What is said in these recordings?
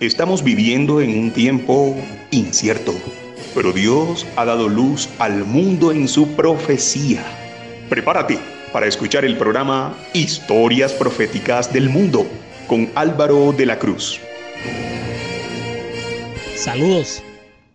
Estamos viviendo en un tiempo incierto, pero Dios ha dado luz al mundo en su profecía. Prepárate para escuchar el programa Historias Proféticas del Mundo con Álvaro de la Cruz. Saludos.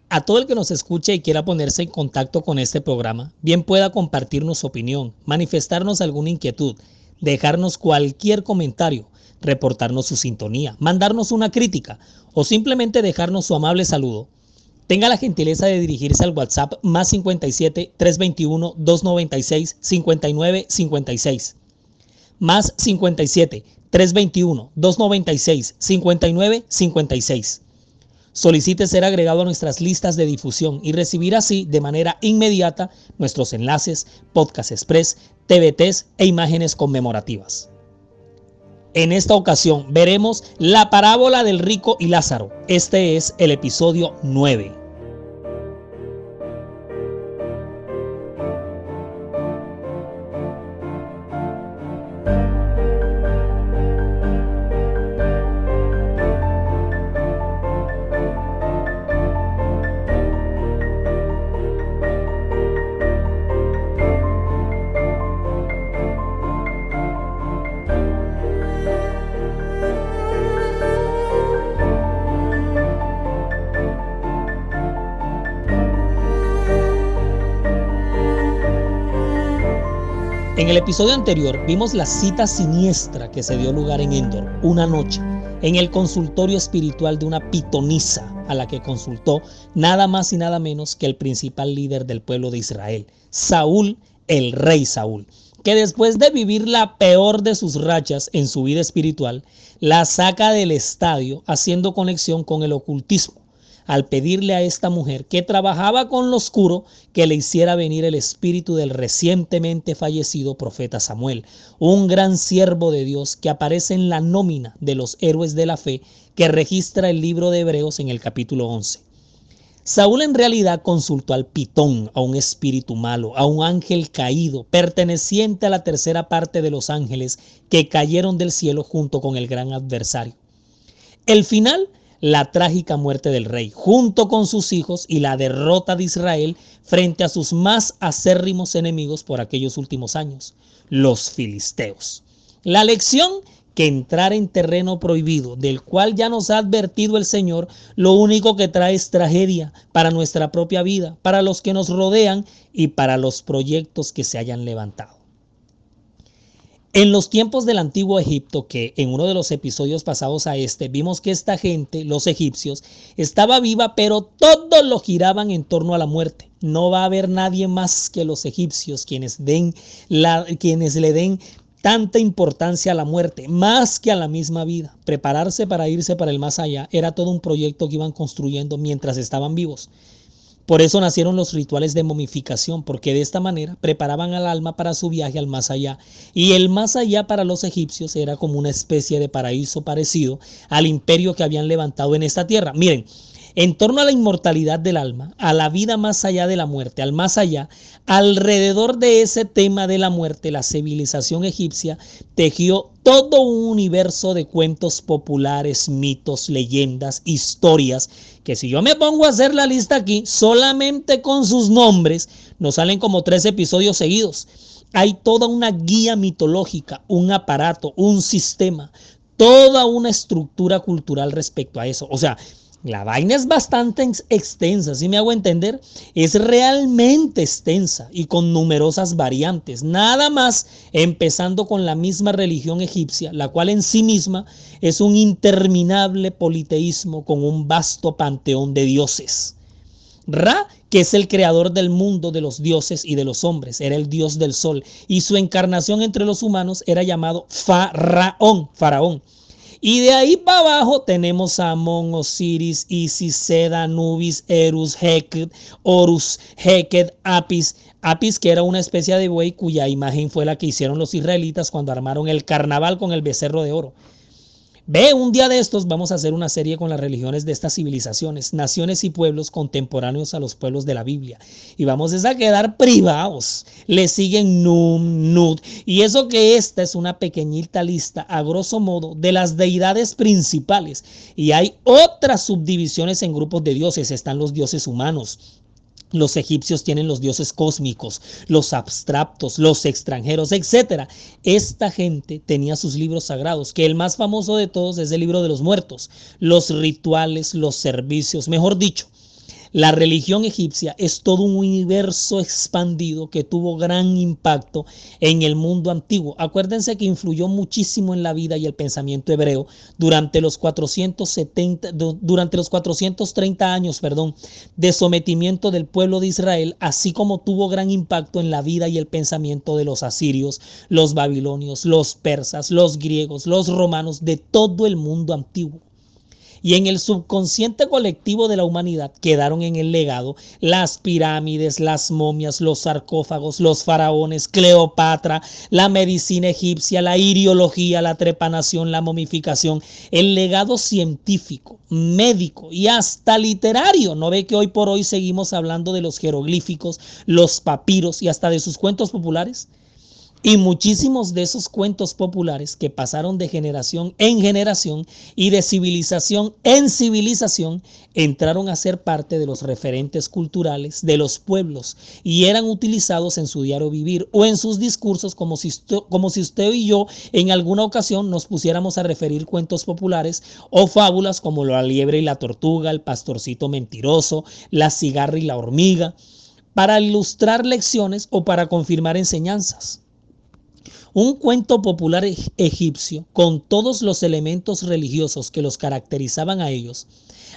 A todo el que nos escuche y quiera ponerse en contacto con este programa, bien pueda compartirnos su opinión, manifestarnos alguna inquietud, dejarnos cualquier comentario reportarnos su sintonía, mandarnos una crítica o simplemente dejarnos su amable saludo, tenga la gentileza de dirigirse al WhatsApp más 57 321 296 59 56. Más 57 321 296 59 56. Solicite ser agregado a nuestras listas de difusión y recibir así de manera inmediata nuestros enlaces, podcast express, TVTs e imágenes conmemorativas. En esta ocasión veremos la parábola del rico y Lázaro. Este es el episodio 9. Episodio anterior vimos la cita siniestra que se dio lugar en Endor una noche en el consultorio espiritual de una pitonisa a la que consultó nada más y nada menos que el principal líder del pueblo de Israel, Saúl, el rey Saúl, que después de vivir la peor de sus rachas en su vida espiritual, la saca del estadio haciendo conexión con el ocultismo al pedirle a esta mujer que trabajaba con lo oscuro que le hiciera venir el espíritu del recientemente fallecido profeta Samuel, un gran siervo de Dios que aparece en la nómina de los héroes de la fe que registra el libro de Hebreos en el capítulo 11. Saúl en realidad consultó al pitón, a un espíritu malo, a un ángel caído, perteneciente a la tercera parte de los ángeles que cayeron del cielo junto con el gran adversario. El final la trágica muerte del rey, junto con sus hijos y la derrota de Israel frente a sus más acérrimos enemigos por aquellos últimos años, los filisteos. La lección que entrar en terreno prohibido, del cual ya nos ha advertido el Señor, lo único que trae es tragedia para nuestra propia vida, para los que nos rodean y para los proyectos que se hayan levantado. En los tiempos del antiguo Egipto, que en uno de los episodios pasados a este vimos que esta gente, los egipcios, estaba viva, pero todos lo giraban en torno a la muerte. No va a haber nadie más que los egipcios quienes, quienes le den tanta importancia a la muerte, más que a la misma vida. Prepararse para irse para el más allá era todo un proyecto que iban construyendo mientras estaban vivos. Por eso nacieron los rituales de momificación, porque de esta manera preparaban al alma para su viaje al más allá. Y el más allá para los egipcios era como una especie de paraíso parecido al imperio que habían levantado en esta tierra. Miren, en torno a la inmortalidad del alma, a la vida más allá de la muerte, al más allá, alrededor de ese tema de la muerte, la civilización egipcia tejió todo un universo de cuentos populares, mitos, leyendas, historias, que si yo me pongo a hacer la lista aquí, solamente con sus nombres, nos salen como tres episodios seguidos. Hay toda una guía mitológica, un aparato, un sistema, toda una estructura cultural respecto a eso. O sea, la vaina es bastante extensa, si me hago entender, es realmente extensa y con numerosas variantes, nada más empezando con la misma religión egipcia, la cual en sí misma es un interminable politeísmo con un vasto panteón de dioses. Ra, que es el creador del mundo de los dioses y de los hombres, era el dios del sol, y su encarnación entre los humanos era llamado Faraón, faraón y de ahí para abajo tenemos a Amon, Osiris, Isis, Seda, Nubis, Erus, Heket, Horus, Heket, Apis. Apis, que era una especie de buey cuya imagen fue la que hicieron los israelitas cuando armaron el carnaval con el becerro de oro. Ve, un día de estos vamos a hacer una serie con las religiones de estas civilizaciones, naciones y pueblos contemporáneos a los pueblos de la Biblia. Y vamos a quedar privados. Le siguen Num, Nud. Y eso que esta es una pequeñita lista, a grosso modo, de las deidades principales. Y hay otras subdivisiones en grupos de dioses. Están los dioses humanos, los egipcios tienen los dioses cósmicos, los abstractos, los extranjeros, etc. Esta gente tenía sus libros sagrados, que el más famoso de todos es el libro de los muertos, los rituales, los servicios, mejor dicho, la religión egipcia es todo un universo expandido que tuvo gran impacto en el mundo antiguo. Acuérdense que influyó muchísimo en la vida y el pensamiento hebreo durante los 470 durante los 430 años, perdón, de sometimiento del pueblo de Israel, así como tuvo gran impacto en la vida y el pensamiento de los asirios, los babilonios, los persas, los griegos, los romanos de todo el mundo antiguo y en el subconsciente colectivo de la humanidad quedaron en el legado las pirámides, las momias, los sarcófagos, los faraones, Cleopatra, la medicina egipcia, la iriología, la trepanación, la momificación, el legado científico, médico y hasta literario. ¿No ve que hoy por hoy seguimos hablando de los jeroglíficos, los papiros y hasta de sus cuentos populares? Y muchísimos de esos cuentos populares que pasaron de generación en generación y de civilización en civilización entraron a ser parte de los referentes culturales de los pueblos y eran utilizados en su diario vivir o en sus discursos como si, como si usted y yo en alguna ocasión nos pusiéramos a referir cuentos populares o fábulas como la liebre y la tortuga, el pastorcito mentiroso, la cigarra y la hormiga, para ilustrar lecciones o para confirmar enseñanzas. Un cuento popular egipcio, con todos los elementos religiosos que los caracterizaban a ellos,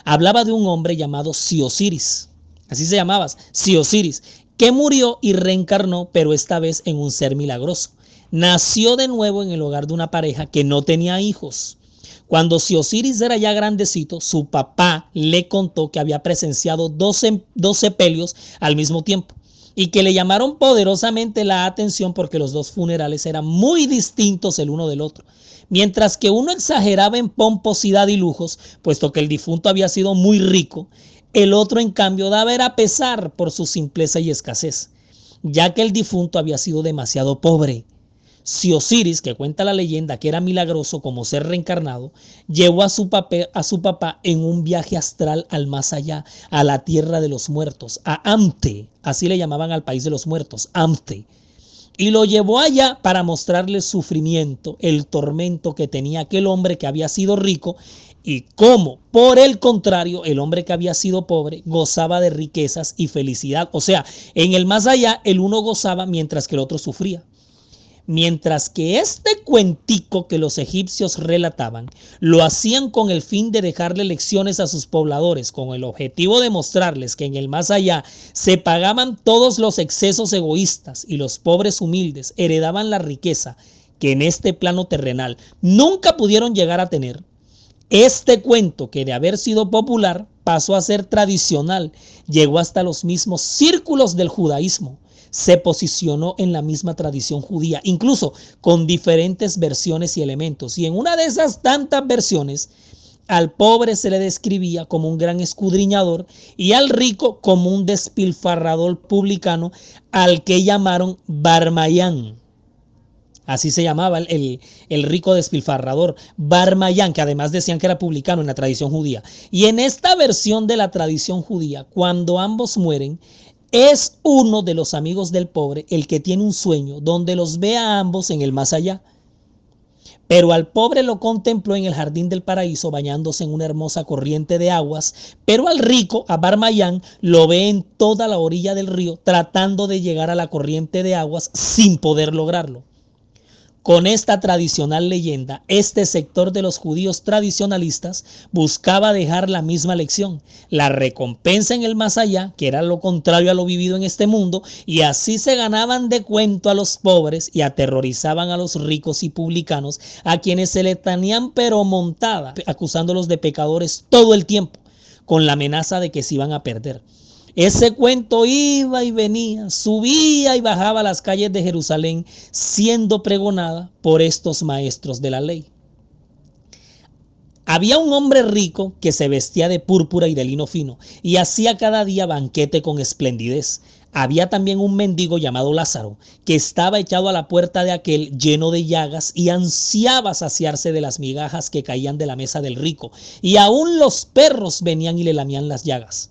hablaba de un hombre llamado Siosiris, así se llamaba, Siosiris, que murió y reencarnó, pero esta vez en un ser milagroso. Nació de nuevo en el hogar de una pareja que no tenía hijos. Cuando Siosiris era ya grandecito, su papá le contó que había presenciado 12, 12 pelios al mismo tiempo y que le llamaron poderosamente la atención porque los dos funerales eran muy distintos el uno del otro. Mientras que uno exageraba en pomposidad y lujos, puesto que el difunto había sido muy rico, el otro en cambio daba era pesar por su simpleza y escasez, ya que el difunto había sido demasiado pobre si Osiris, que cuenta la leyenda que era milagroso como ser reencarnado, llevó a su, a su papá en un viaje astral al más allá, a la tierra de los muertos, a Amte, así le llamaban al país de los muertos, Amte. Y lo llevó allá para mostrarle sufrimiento, el tormento que tenía aquel hombre que había sido rico y cómo, por el contrario, el hombre que había sido pobre gozaba de riquezas y felicidad. O sea, en el más allá el uno gozaba mientras que el otro sufría. Mientras que este cuentico que los egipcios relataban lo hacían con el fin de dejarle lecciones a sus pobladores, con el objetivo de mostrarles que en el más allá se pagaban todos los excesos egoístas y los pobres humildes heredaban la riqueza que en este plano terrenal nunca pudieron llegar a tener. Este cuento, que de haber sido popular, pasó a ser tradicional, llegó hasta los mismos círculos del judaísmo se posicionó en la misma tradición judía, incluso con diferentes versiones y elementos. Y en una de esas tantas versiones, al pobre se le describía como un gran escudriñador y al rico como un despilfarrador publicano al que llamaron Barmayán. Así se llamaba el, el, rico despilfarrador, Barmayán, que además decían que era publicano en la tradición judía. Y en esta versión de la tradición judía, cuando ambos mueren, es uno de los amigos del pobre el que tiene un sueño donde los ve a ambos en el más allá. Pero al pobre lo contempló en el jardín del paraíso bañándose en una hermosa corriente de aguas, pero al rico, a Barmayán, lo ve en toda la orilla del río tratando de llegar a la corriente de aguas sin poder lograrlo. Con esta tradicional leyenda, este sector de los judíos tradicionalistas buscaba dejar la misma lección, la recompensa en el más allá, que era lo contrario a lo vivido en este mundo, y así se ganaban de cuento a los pobres y aterrorizaban a los ricos y publicanos, a quienes se le tenían pero montada, acusándolos de pecadores todo el tiempo, con la amenaza de que se iban a perder. Ese cuento iba y venía, subía y bajaba las calles de Jerusalén, siendo pregonada por estos maestros de la ley. Había un hombre rico que se vestía de púrpura y de lino fino y hacía cada día banquete con esplendidez. Había también un mendigo llamado Lázaro, que estaba echado a la puerta de aquel lleno de llagas y ansiaba saciarse de las migajas que caían de la mesa del rico, y aún los perros venían y le lamían las llagas.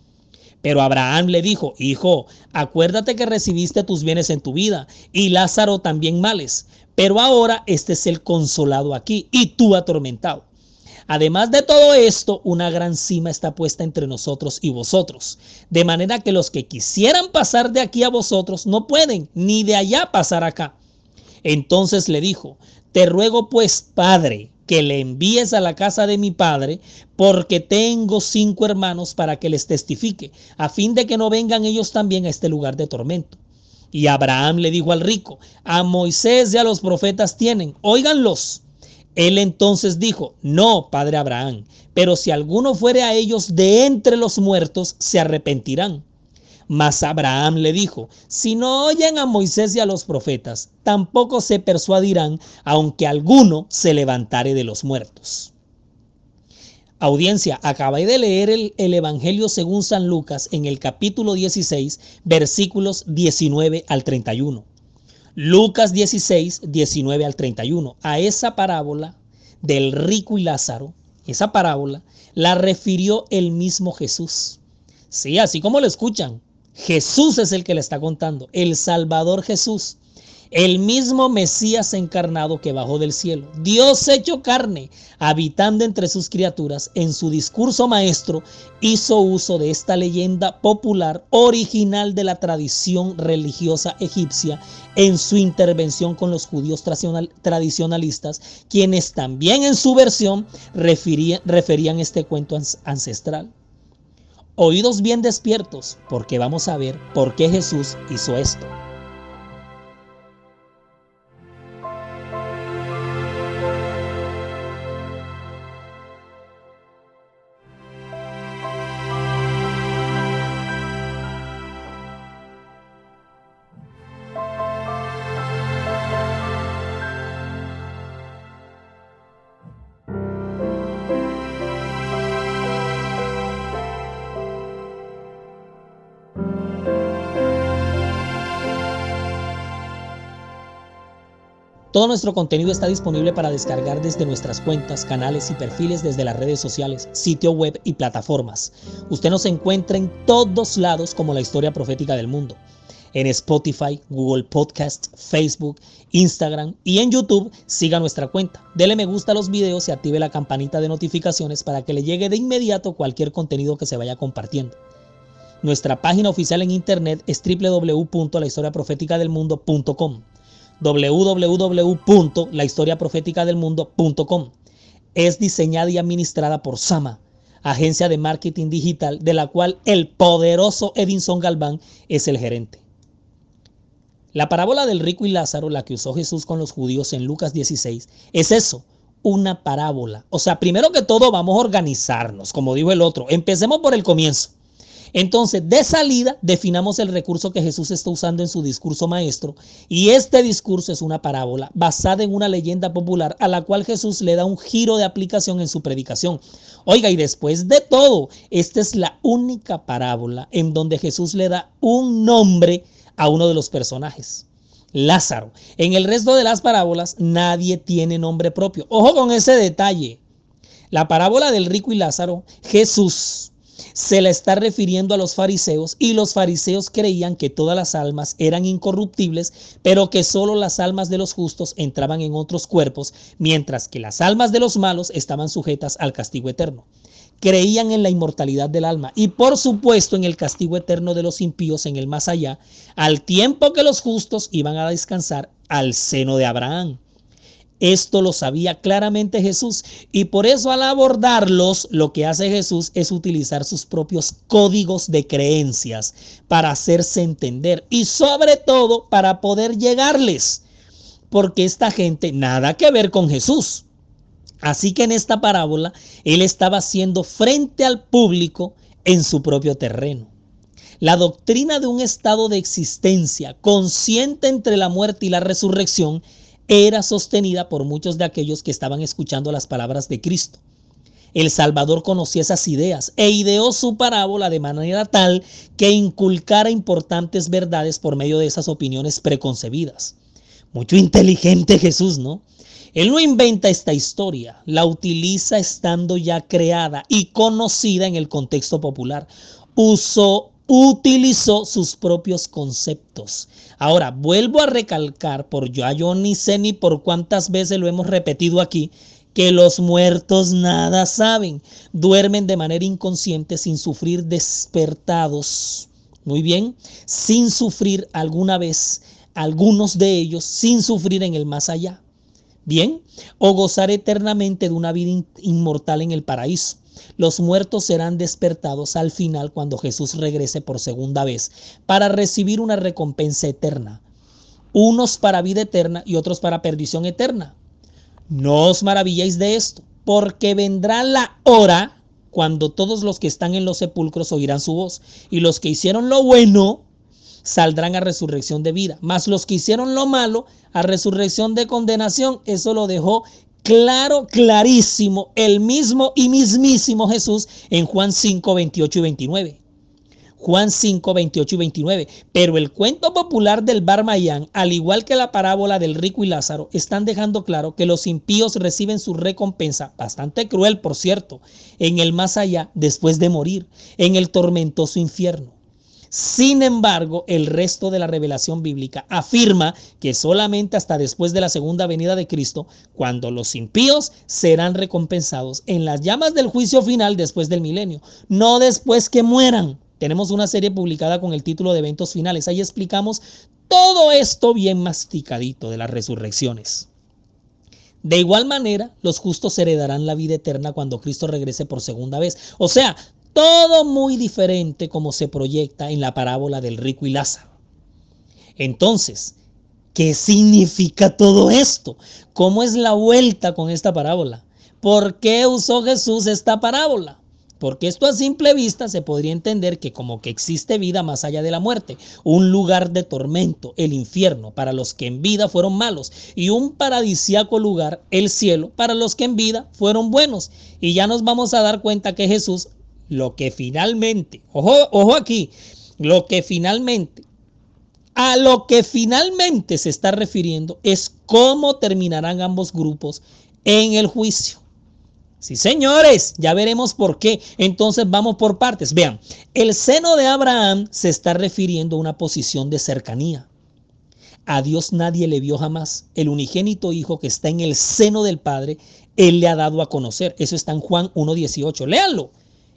Pero Abraham le dijo, Hijo, acuérdate que recibiste tus bienes en tu vida y Lázaro también males, pero ahora este es el consolado aquí y tú atormentado. Además de todo esto, una gran cima está puesta entre nosotros y vosotros, de manera que los que quisieran pasar de aquí a vosotros no pueden, ni de allá pasar acá. Entonces le dijo, te ruego pues, Padre, que le envíes a la casa de mi padre, porque tengo cinco hermanos para que les testifique, a fin de que no vengan ellos también a este lugar de tormento. Y Abraham le dijo al rico, a Moisés y a los profetas tienen, óiganlos. Él entonces dijo, no, padre Abraham, pero si alguno fuere a ellos de entre los muertos, se arrepentirán. Mas Abraham le dijo, si no oyen a Moisés y a los profetas, tampoco se persuadirán, aunque alguno se levantare de los muertos. Audiencia, acabé de leer el, el, Evangelio según San Lucas en el capítulo 16, versículos 19 al 31. Lucas 16, 19 al 31. A esa parábola del rico y Lázaro, esa parábola la refirió el mismo Jesús. Sí, así como lo escuchan, Jesús es el que le está contando, el Salvador Jesús. El mismo Mesías encarnado que bajó del cielo, Dios hecho carne, habitando entre sus criaturas, en su discurso maestro hizo uso de esta leyenda popular original de la tradición religiosa egipcia en su intervención con los judíos tradicionalistas, quienes también en su versión referían este cuento ancestral. Oídos bien despiertos, porque vamos a ver por qué Jesús hizo esto. Todo nuestro contenido está disponible para descargar desde nuestras cuentas, canales y perfiles desde las redes sociales, sitio web y plataformas. Usted nos encuentra en todos lados como la historia profética del mundo. En Spotify, Google Podcast, Facebook, Instagram y en YouTube siga nuestra cuenta. Dele me gusta a los videos y active la campanita de notificaciones para que le llegue de inmediato cualquier contenido que se vaya compartiendo. Nuestra página oficial en internet es www.lahistoriaprofeticadelmundo.com www.lahistoriaprofeticadelmundo.com. Es diseñada y administrada por Sama, agencia de marketing digital de la cual el poderoso Edinson Galván es el gerente. La parábola del rico y Lázaro, la que usó Jesús con los judíos en Lucas 16, es eso, una parábola. O sea, primero que todo vamos a organizarnos, como dijo el otro. Empecemos por el comienzo. Entonces, de salida, definamos el recurso que Jesús está usando en su discurso maestro. Y este discurso es una parábola basada en una leyenda popular a la cual Jesús le da un giro de aplicación en su predicación. Oiga, y después de todo, esta es la única parábola en donde Jesús le da un nombre a uno de los personajes. Lázaro. En el resto de las parábolas nadie tiene nombre propio. Ojo con ese detalle. La parábola del rico y Lázaro, Jesús se le está refiriendo a los fariseos y los fariseos creían que todas las almas eran incorruptibles, pero que solo las almas de los justos entraban en otros cuerpos, mientras que las almas de los malos estaban sujetas al castigo eterno. Creían en la inmortalidad del alma y por supuesto en el castigo eterno de los impíos en el más allá, al tiempo que los justos iban a descansar al seno de Abraham. Esto lo sabía claramente Jesús y por eso al abordarlos lo que hace Jesús es utilizar sus propios códigos de creencias para hacerse entender y sobre todo para poder llegarles. Porque esta gente nada que ver con Jesús. Así que en esta parábola él estaba haciendo frente al público en su propio terreno. La doctrina de un estado de existencia consciente entre la muerte y la resurrección era sostenida por muchos de aquellos que estaban escuchando las palabras de Cristo. El Salvador conocía esas ideas e ideó su parábola de manera tal que inculcara importantes verdades por medio de esas opiniones preconcebidas. Mucho inteligente Jesús, ¿no? Él no inventa esta historia, la utiliza estando ya creada y conocida en el contexto popular. Usó utilizó sus propios conceptos. Ahora, vuelvo a recalcar, por yo, yo ni sé ni por cuántas veces lo hemos repetido aquí, que los muertos nada saben, duermen de manera inconsciente sin sufrir despertados. Muy bien, sin sufrir alguna vez, algunos de ellos sin sufrir en el más allá. Bien, o gozar eternamente de una vida inmortal en el paraíso. Los muertos serán despertados al final cuando Jesús regrese por segunda vez para recibir una recompensa eterna. Unos para vida eterna y otros para perdición eterna. No os maravilléis de esto, porque vendrá la hora cuando todos los que están en los sepulcros oirán su voz, y los que hicieron lo bueno saldrán a resurrección de vida, mas los que hicieron lo malo a resurrección de condenación. Eso lo dejó claro, clarísimo, el mismo y mismísimo Jesús en Juan 5, 28 y 29. Juan 5, 28 y 29. Pero el cuento popular del Barmayán, al igual que la parábola del rico y Lázaro, están dejando claro que los impíos reciben su recompensa, bastante cruel por cierto, en el más allá después de morir, en el tormentoso infierno. Sin embargo, el resto de la revelación bíblica afirma que solamente hasta después de la segunda venida de Cristo, cuando los impíos serán recompensados en las llamas del juicio final después del milenio, no después que mueran. Tenemos una serie publicada con el título de Eventos Finales. Ahí explicamos todo esto bien masticadito de las resurrecciones. De igual manera, los justos heredarán la vida eterna cuando Cristo regrese por segunda vez. O sea, todo muy diferente como se proyecta en la parábola del rico y Lázaro. Entonces, ¿qué significa todo esto? ¿Cómo es la vuelta con esta parábola? ¿Por qué usó Jesús esta parábola? Porque esto a simple vista se podría entender que como que existe vida más allá de la muerte, un lugar de tormento, el infierno, para los que en vida fueron malos, y un paradisíaco lugar, el cielo, para los que en vida fueron buenos. Y ya nos vamos a dar cuenta que Jesús lo que finalmente, ojo, ojo aquí, lo que finalmente, a lo que finalmente se está refiriendo es cómo terminarán ambos grupos en el juicio. Sí, señores, ya veremos por qué. Entonces vamos por partes. Vean, el seno de Abraham se está refiriendo a una posición de cercanía. A Dios nadie le vio jamás. El unigénito Hijo que está en el seno del Padre, Él le ha dado a conocer. Eso está en Juan 1.18. Léanlo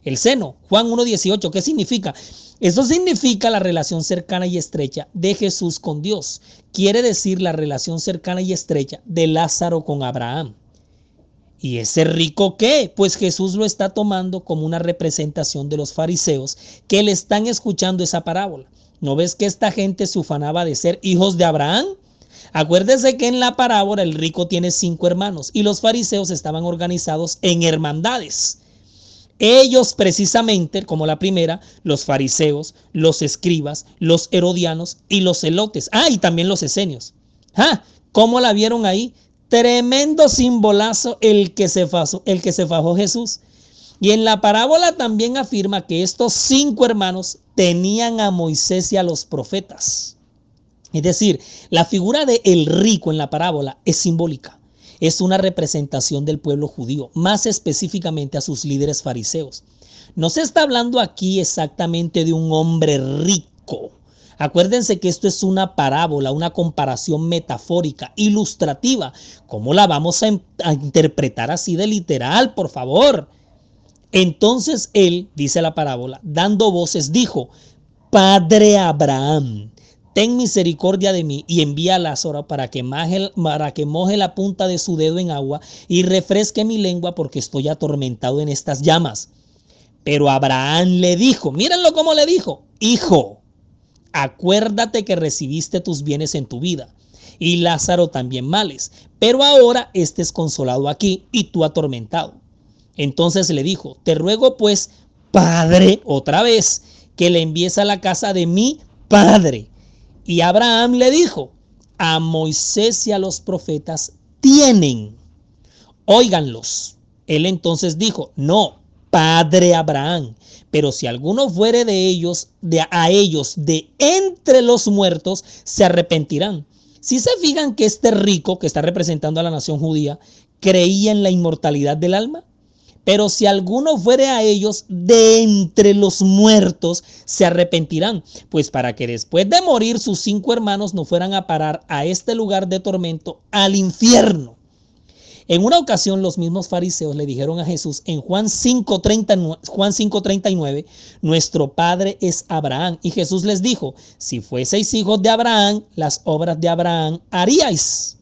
el seno. Juan 1.18, ¿qué significa? Eso significa la relación cercana y estrecha de Jesús con Dios. Quiere decir la relación cercana y estrecha de Lázaro con Abraham. ¿Y ese rico qué? Pues Jesús lo está tomando como una representación de los fariseos que le están escuchando esa parábola. ¿No ves que esta gente se ufanaba de ser hijos de Abraham? Acuérdese que en la parábola el rico tiene cinco hermanos y los fariseos estaban organizados en hermandades. Ellos precisamente, como la primera, los fariseos, los escribas, los herodianos y los celotes. Ah, y también los esenios. Ah, ¿cómo la vieron ahí? Tremendo simbolazo el que se fajó, el que se fajó Jesús. Y en la parábola también afirma que estos cinco hermanos tenían a Moisés y a los profetas. Es decir, la figura de el rico en la parábola es simbólica es una representación del pueblo judío, más específicamente a sus líderes fariseos. No se está hablando aquí exactamente de un hombre rico. Acuérdense que esto es una parábola, una comparación metafórica, ilustrativa. ¿Cómo la vamos a, a, interpretar así de literal, por favor? Entonces él, dice la parábola, dando voces, dijo, Padre Abraham, ten misericordia de mí y envía a Lázaro para que, moje la punta de su dedo en agua y refresque mi lengua porque estoy atormentado en estas llamas. Pero Abraham le dijo, mírenlo cómo le dijo, hijo, acuérdate que recibiste tus bienes en tu vida y Lázaro también males, pero ahora estés consolado aquí y tú atormentado. Entonces le dijo, te ruego pues, Padre, otra vez, que le envíes a la casa de mi Padre. Y Abraham le dijo, a Moisés y a los profetas tienen, óiganlos. Él entonces dijo, no, Padre Abraham, pero si alguno fuere de ellos, de a ellos de entre los muertos, se arrepentirán. Si se fijan que este rico que está representando a la nación judía creía en la inmortalidad del alma, pero si alguno fuere a ellos de entre los muertos, se arrepentirán, pues para que después de morir sus cinco hermanos no fueran a parar a este lugar de tormento, al infierno. En una ocasión los mismos fariseos le dijeron a Jesús en Juan 5:39, Juan 5:39, nuestro padre es Abraham. Y Jesús les dijo, si fueseis hijos de Abraham, las obras de Abraham haríais.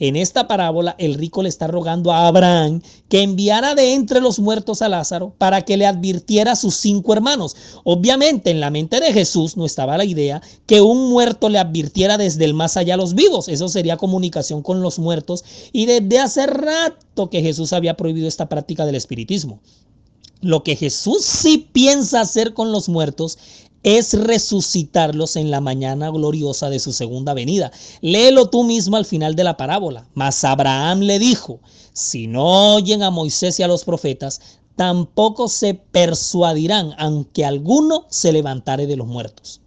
En esta parábola el rico le está rogando a Abraham que enviara de entre los muertos a Lázaro para que le advirtiera a sus cinco hermanos. Obviamente en la mente de Jesús no estaba la idea que un muerto le advirtiera desde el más allá a los vivos. Eso sería comunicación con los muertos. Y desde hace rato que Jesús había prohibido esta práctica del espiritismo. Lo que Jesús sí piensa hacer con los muertos es resucitarlos en la mañana gloriosa de su segunda venida. Léelo tú mismo al final de la parábola. Mas Abraham le dijo, si no oyen a Moisés y a los profetas, tampoco se persuadirán, aunque alguno se levantare de los muertos.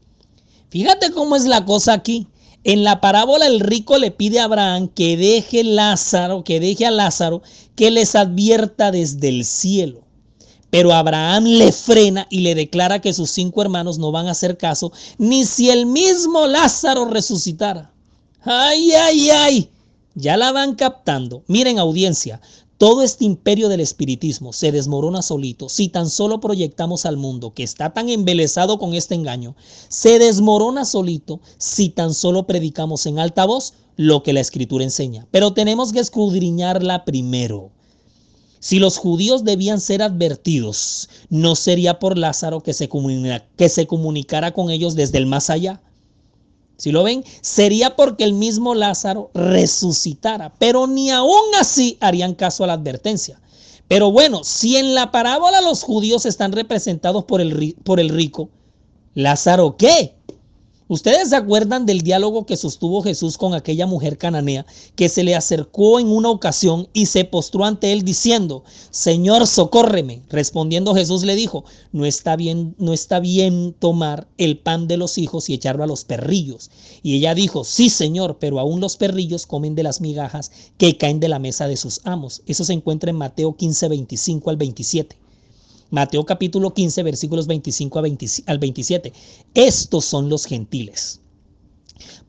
Fíjate cómo es la cosa aquí. En la parábola el rico le pide a Abraham que deje Lázaro, que deje a Lázaro, que les advierta desde el cielo. Pero Abraham le frena y le declara que sus cinco hermanos no van a hacer caso, ni si el mismo Lázaro resucitara. Ay, ay, ay. Ya la van captando. Miren audiencia, todo este imperio del espiritismo se desmorona solito si tan solo proyectamos al mundo que está tan embelesado con este engaño. Se desmorona solito si tan solo predicamos en alta voz lo que la escritura enseña. Pero tenemos que escudriñarla primero. Si los judíos debían ser advertidos, no sería por Lázaro que se, que se comunicara con ellos desde el más allá. Si lo ven, sería porque el mismo Lázaro resucitara, pero ni aún así harían caso a la advertencia. Pero bueno, si en la parábola los judíos están representados por el, por el rico, Lázaro, ¿qué? ¿Ustedes se acuerdan del diálogo que sostuvo Jesús con aquella mujer cananea que se le acercó en una ocasión y se postró ante él diciendo, Señor, socórreme? Respondiendo Jesús le dijo, no está bien, no está bien tomar el pan de los hijos y echarlo a los perrillos. Y ella dijo, sí, Señor, pero aún los perrillos comen de las migajas que caen de la mesa de sus amos. Eso se encuentra en Mateo 15, 25 al 27. Mateo capítulo 15, versículos 25 al 27. Estos son los gentiles.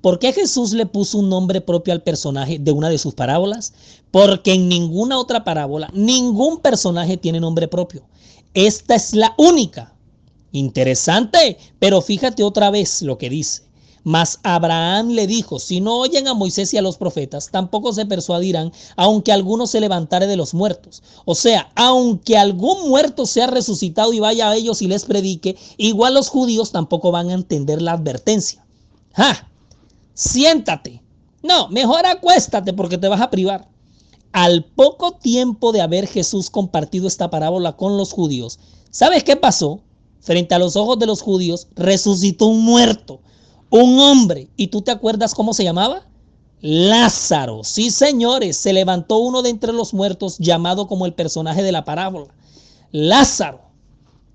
¿Por qué Jesús le puso un nombre propio al personaje de una de sus parábolas? Porque en ninguna otra parábola ningún personaje tiene nombre propio. Esta es la única. Interesante, pero fíjate otra vez lo que dice. Mas Abraham le dijo, si no oyen a Moisés y a los profetas, tampoco se persuadirán, aunque alguno se levantare de los muertos. O sea, aunque algún muerto sea resucitado y vaya a ellos y les predique, igual los judíos tampoco van a entender la advertencia. ¡Ja! Siéntate. No, mejor acuéstate porque te vas a privar. Al poco tiempo de haber Jesús compartido esta parábola con los judíos, ¿sabes qué pasó? Frente a los ojos de los judíos, resucitó un muerto un hombre. ¿Y tú te acuerdas cómo se llamaba? Lázaro. Sí, señores, se levantó uno de entre los muertos llamado como el personaje de la parábola. Lázaro.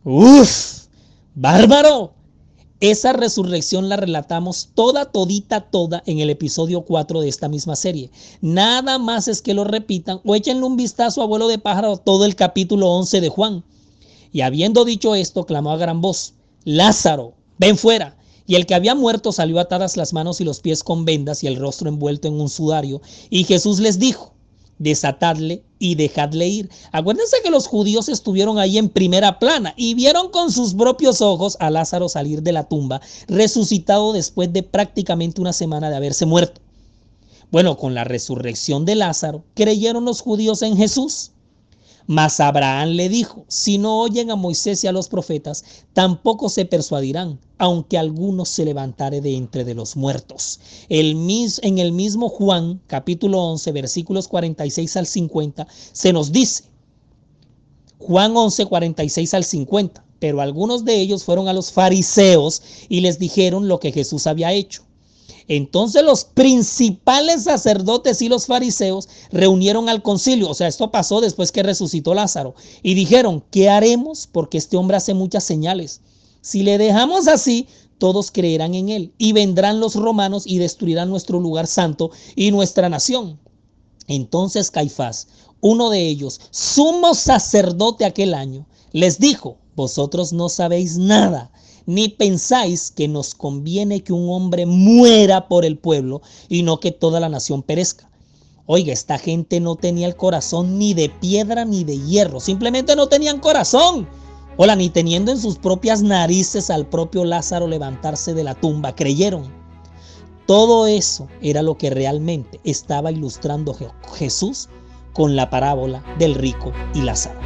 Uf, bárbaro. Esa resurrección la relatamos toda, todita, toda en el episodio 4 de esta misma serie. Nada más es que lo repitan o échenle un vistazo a vuelo de pájaro todo el capítulo 11 de Juan. Y habiendo dicho esto, clamó a gran voz, Lázaro, ven fuera. Y el que había muerto salió atadas las manos y los pies con vendas y el rostro envuelto en un sudario. Y Jesús les dijo, desatadle y dejadle ir. Acuérdense que los judíos estuvieron ahí en primera plana y vieron con sus propios ojos a Lázaro salir de la tumba, resucitado después de prácticamente una semana de haberse muerto. Bueno, con la resurrección de Lázaro, creyeron los judíos en Jesús. Mas Abraham le dijo, si no oyen a Moisés y a los profetas, tampoco se persuadirán, aunque alguno se levantare de entre de los muertos. El en el mismo Juan, capítulo 11, versículos 46 al 50, se nos dice, Juan 11, 46 al 50, pero algunos de ellos fueron a los fariseos y les dijeron lo que Jesús había hecho. Entonces los principales sacerdotes y los fariseos reunieron al concilio, o sea, esto pasó después que resucitó Lázaro, y dijeron, ¿qué haremos? Porque este hombre hace muchas señales. Si le dejamos así, todos creerán en él, y vendrán los romanos y destruirán nuestro lugar santo y nuestra nación. Entonces Caifás, uno de ellos, sumo sacerdote aquel año, les dijo, vosotros no sabéis nada ni pensáis que nos conviene que un hombre muera por el pueblo y no que toda la nación perezca. Oiga, esta gente no tenía el corazón ni de piedra ni de hierro, simplemente no tenían corazón. Hola, ni teniendo en sus propias narices al propio Lázaro levantarse de la tumba, creyeron. Todo eso era lo que realmente estaba ilustrando Jesús con la parábola del rico y Lázaro.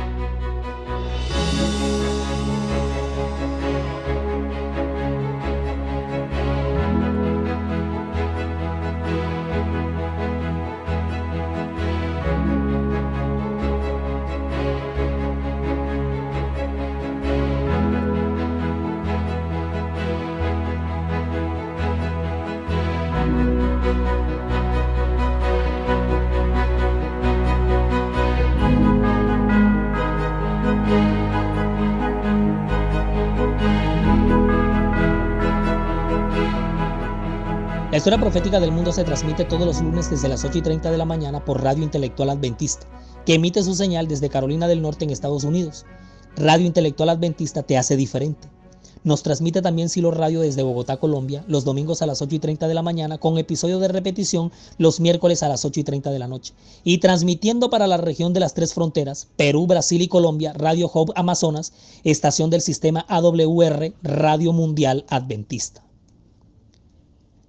Historia profética del mundo se transmite todos los lunes desde las 8 y 30 de la mañana por Radio Intelectual Adventista, que emite su señal desde Carolina del Norte en Estados Unidos. Radio Intelectual Adventista te hace diferente. Nos transmite también Silo Radio desde Bogotá, Colombia, los domingos a las 8 y 30 de la mañana, con episodio de repetición los miércoles a las 8 y 30 de la noche. Y transmitiendo para la región de las tres fronteras, Perú, Brasil y Colombia, Radio Hub Amazonas, estación del sistema AWR, Radio Mundial Adventista.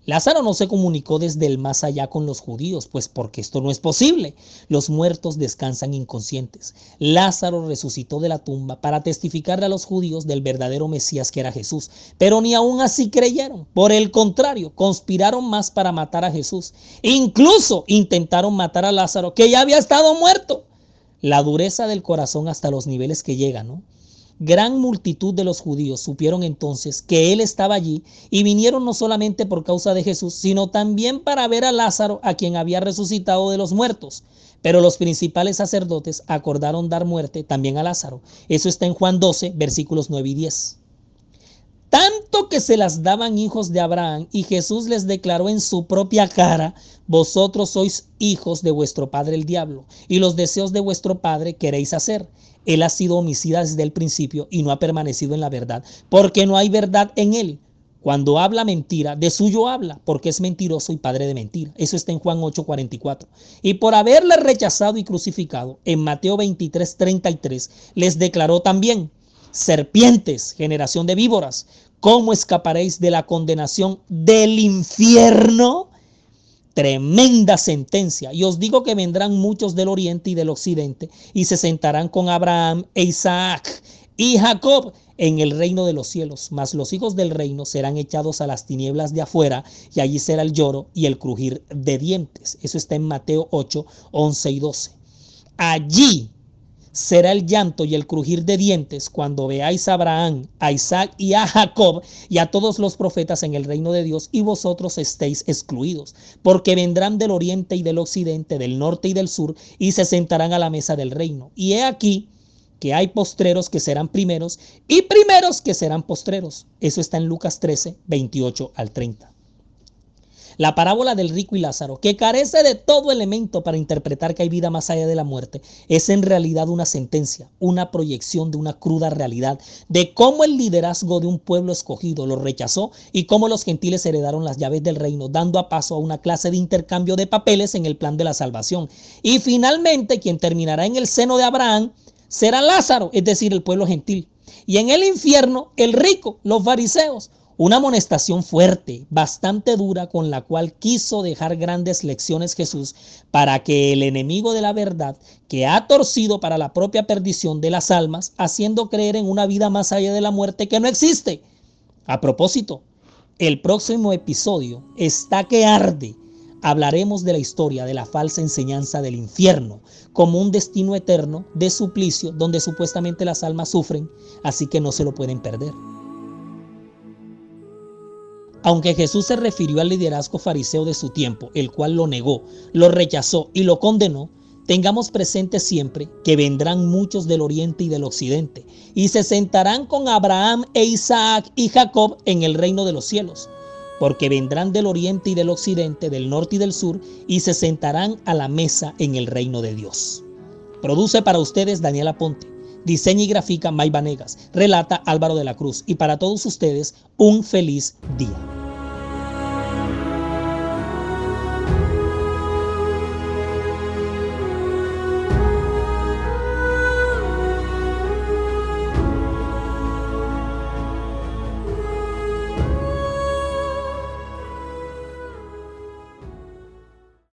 Lázaro no se comunicó desde el más allá con los judíos, pues porque esto no es posible. Los muertos descansan inconscientes. Lázaro resucitó de la tumba para testificarle a los judíos del verdadero Mesías que era Jesús, pero ni aún así creyeron. Por el contrario, conspiraron más para matar a Jesús. Incluso intentaron matar a Lázaro, que ya había estado muerto. La dureza del corazón hasta los niveles que llega, ¿no? Gran multitud de los judíos supieron entonces que él estaba allí y vinieron no solamente por causa de Jesús, sino también para ver a Lázaro, a quien había resucitado de los muertos. Pero los principales sacerdotes acordaron dar muerte también a Lázaro. Eso está en Juan 12, versículos 9 y 10. Tanto que se las daban hijos de Abraham y Jesús les declaró en su propia cara, vosotros sois hijos de vuestro padre el diablo y los deseos de vuestro padre queréis hacer. Él ha sido homicida desde el principio y no ha permanecido en la verdad, porque no hay verdad en él. Cuando habla mentira, de suyo habla, porque es mentiroso y padre de mentira. Eso está en Juan 8:44. Y por haberle rechazado y crucificado, en Mateo 23:33, les declaró también, serpientes, generación de víboras, ¿cómo escaparéis de la condenación del infierno? Tremenda sentencia. Y os digo que vendrán muchos del oriente y del occidente y se sentarán con Abraham e Isaac y Jacob en el reino de los cielos, mas los hijos del reino serán echados a las tinieblas de afuera y allí será el lloro y el crujir de dientes. Eso está en Mateo 8, 11 y 12. Allí será el llanto y el crujir de dientes cuando veáis a Abraham, a Isaac y a Jacob y a todos los profetas en el reino de Dios y vosotros estéis excluidos, porque vendrán del oriente y del occidente, del norte y del sur y se sentarán a la mesa del reino. Y he aquí que hay postreros que serán primeros y primeros que serán postreros. Eso está en Lucas 13, 28 al 30. La parábola del rico y Lázaro, que carece de todo elemento para interpretar que hay vida más allá de la muerte, es en realidad una sentencia, una proyección de una cruda realidad de cómo el liderazgo de un pueblo escogido lo rechazó y cómo los gentiles heredaron las llaves del reino, dando a paso a una clase de intercambio de papeles en el plan de la salvación. Y finalmente, quien terminará en el seno de Abraham será Lázaro, es decir, el pueblo gentil. Y en el infierno, el rico, los fariseos. Una amonestación fuerte, bastante dura, con la cual quiso dejar grandes lecciones Jesús para que el enemigo de la verdad, que ha torcido para la propia perdición de las almas, haciendo creer en una vida más allá de la muerte que no existe. A propósito, el próximo episodio está que arde. Hablaremos de la historia de la falsa enseñanza del infierno como un destino eterno de suplicio donde supuestamente las almas sufren, así que no se lo pueden perder. Aunque Jesús se refirió al liderazgo fariseo de su tiempo, el cual lo negó, lo rechazó y lo condenó, tengamos presente siempre que vendrán muchos del oriente y del occidente, y se sentarán con Abraham e Isaac y Jacob en el reino de los cielos, porque vendrán del oriente y del occidente, del norte y del sur, y se sentarán a la mesa en el reino de Dios. Produce para ustedes Daniela Ponte. Diseña y grafica May Vanegas. Relata Álvaro de la Cruz. Y para todos ustedes, un feliz día.